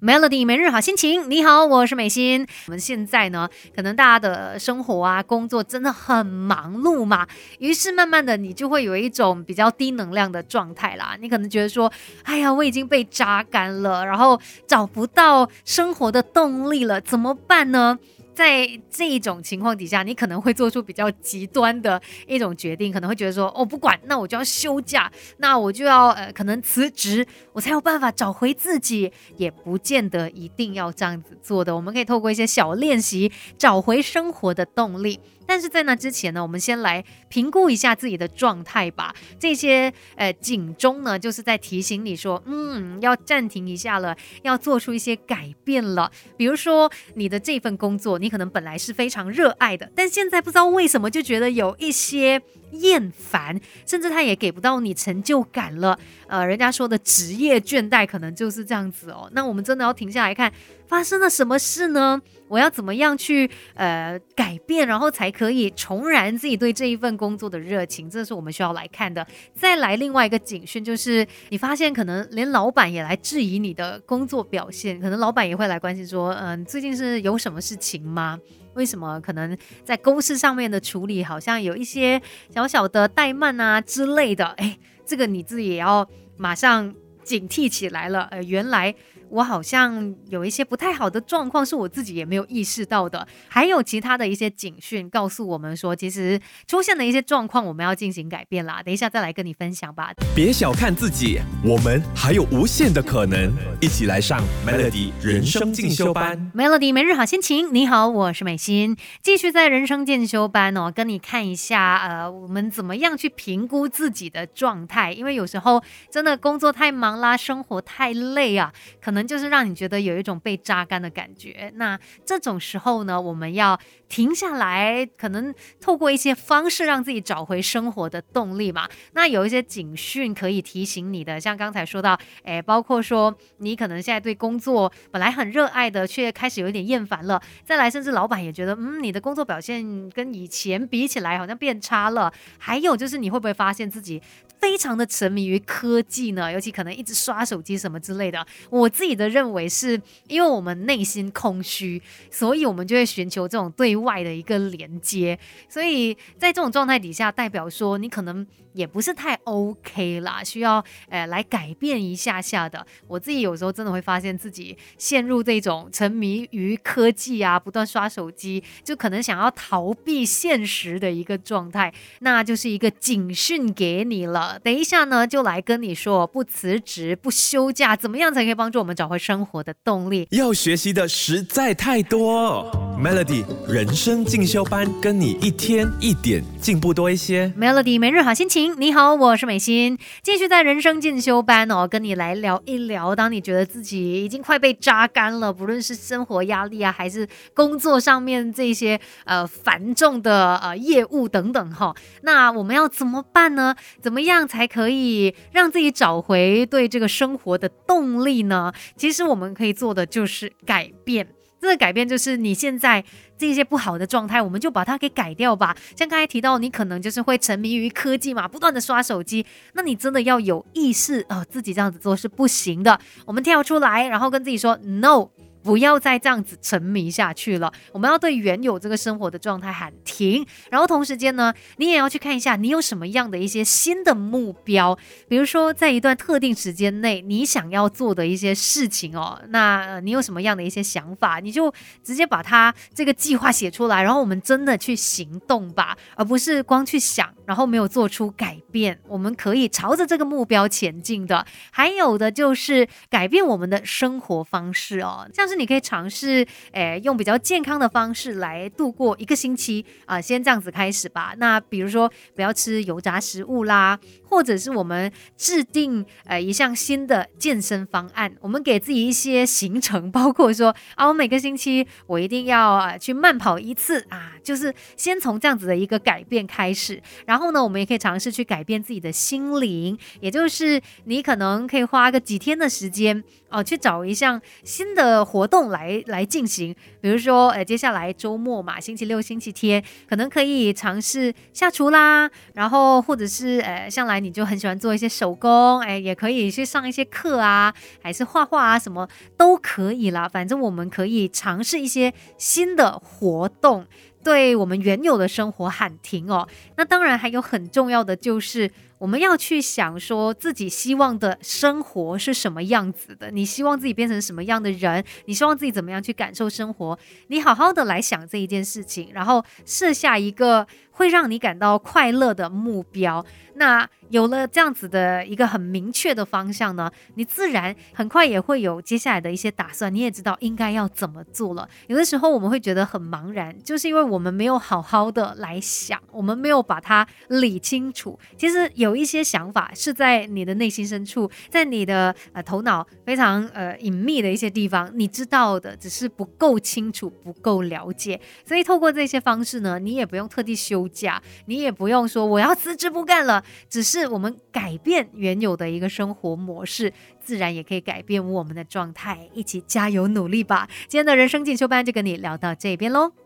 Melody 每日好心情，你好，我是美心。我们现在呢，可能大家的生活啊、工作真的很忙碌嘛，于是慢慢的你就会有一种比较低能量的状态啦。你可能觉得说，哎呀，我已经被榨干了，然后找不到生活的动力了，怎么办呢？在这一种情况底下，你可能会做出比较极端的一种决定，可能会觉得说，哦，不管，那我就要休假，那我就要呃，可能辞职，我才有办法找回自己，也不见得一定要这样子做的。我们可以透过一些小练习，找回生活的动力。但是在那之前呢，我们先来评估一下自己的状态吧。这些呃警钟呢，就是在提醒你说，嗯，要暂停一下了，要做出一些改变了。比如说你的这份工作，你可能本来是非常热爱的，但现在不知道为什么就觉得有一些厌烦，甚至他也给不到你成就感了。呃，人家说的职业倦怠可能就是这样子哦。那我们真的要停下来看，发生了什么事呢？我要怎么样去呃改变，然后才可以重燃自己对这一份工作的热情？这是我们需要来看的。再来另外一个警讯，就是你发现可能连老板也来质疑你的工作表现，可能老板也会来关心说，嗯，最近是有什么事情吗？为什么可能在公司上面的处理好像有一些小小的怠慢啊之类的？哎，这个你自己也要马上警惕起来了。呃，原来。我好像有一些不太好的状况，是我自己也没有意识到的。还有其他的一些警讯告诉我们说，其实出现的一些状况，我们要进行改变啦。等一下再来跟你分享吧。别小看自己，我们还有无限的可能。一起来上 Melody 人生进修班。Melody 每日好心情，你好，我是美心，继续在人生进修班哦，跟你看一下，呃，我们怎么样去评估自己的状态？因为有时候真的工作太忙啦，生活太累啊，可能。就是让你觉得有一种被榨干的感觉。那这种时候呢，我们要停下来，可能透过一些方式让自己找回生活的动力嘛。那有一些警讯可以提醒你的，像刚才说到，诶，包括说你可能现在对工作本来很热爱的，却开始有一点厌烦了。再来，甚至老板也觉得，嗯，你的工作表现跟以前比起来好像变差了。还有就是，你会不会发现自己非常的沉迷于科技呢？尤其可能一直刷手机什么之类的。我自己。的认为是因为我们内心空虚，所以我们就会寻求这种对外的一个连接。所以在这种状态底下，代表说你可能也不是太 OK 啦，需要呃来改变一下下的。我自己有时候真的会发现自己陷入这种沉迷于科技啊，不断刷手机，就可能想要逃避现实的一个状态，那就是一个警讯给你了。等一下呢，就来跟你说，不辞职不休假，怎么样才可以帮助我们找。回生活的动力，要学习的实在太多。Melody 人生进修班，跟你一天一点进步多一些。Melody 每日好心情，你好，我是美心，继续在人生进修班哦，跟你来聊一聊。当你觉得自己已经快被榨干了，不论是生活压力啊，还是工作上面这些呃繁重的呃业务等等哈，那我们要怎么办呢？怎么样才可以让自己找回对这个生活的动力呢？其实我们可以做的就是改变，这个改变就是你现在这些不好的状态，我们就把它给改掉吧。像刚才提到，你可能就是会沉迷于科技嘛，不断的刷手机，那你真的要有意识啊，自己这样子做是不行的。我们跳出来，然后跟自己说 no。不要再这样子沉迷下去了，我们要对原有这个生活的状态喊停。然后同时间呢，你也要去看一下你有什么样的一些新的目标，比如说在一段特定时间内你想要做的一些事情哦。那你有什么样的一些想法，你就直接把它这个计划写出来，然后我们真的去行动吧，而不是光去想，然后没有做出改变。我们可以朝着这个目标前进的。还有的就是改变我们的生活方式哦，像。你可以尝试，诶，用比较健康的方式来度过一个星期啊，先这样子开始吧。那比如说，不要吃油炸食物啦，或者是我们制定呃一项新的健身方案，我们给自己一些行程，包括说啊，我每个星期我一定要啊去慢跑一次啊，就是先从这样子的一个改变开始。然后呢，我们也可以尝试去改变自己的心灵，也就是你可能可以花个几天的时间哦，去找一项新的活。活动来来进行，比如说，呃，接下来周末嘛，星期六、星期天，可能可以尝试下厨啦，然后或者是，呃，向来你就很喜欢做一些手工，哎，也可以去上一些课啊，还是画画啊，什么都可以啦。反正我们可以尝试一些新的活动。对我们原有的生活喊停哦，那当然还有很重要的就是。我们要去想说自己希望的生活是什么样子的，你希望自己变成什么样的人，你希望自己怎么样去感受生活，你好好的来想这一件事情，然后设下一个会让你感到快乐的目标。那有了这样子的一个很明确的方向呢，你自然很快也会有接下来的一些打算，你也知道应该要怎么做了。有的时候我们会觉得很茫然，就是因为我们没有好好的来想，我们没有把它理清楚。其实有。有一些想法是在你的内心深处，在你的呃头脑非常呃隐秘的一些地方，你知道的，只是不够清楚、不够了解。所以透过这些方式呢，你也不用特地休假，你也不用说我要辞职不干了，只是我们改变原有的一个生活模式，自然也可以改变我们的状态。一起加油努力吧！今天的人生进修班就跟你聊到这边喽。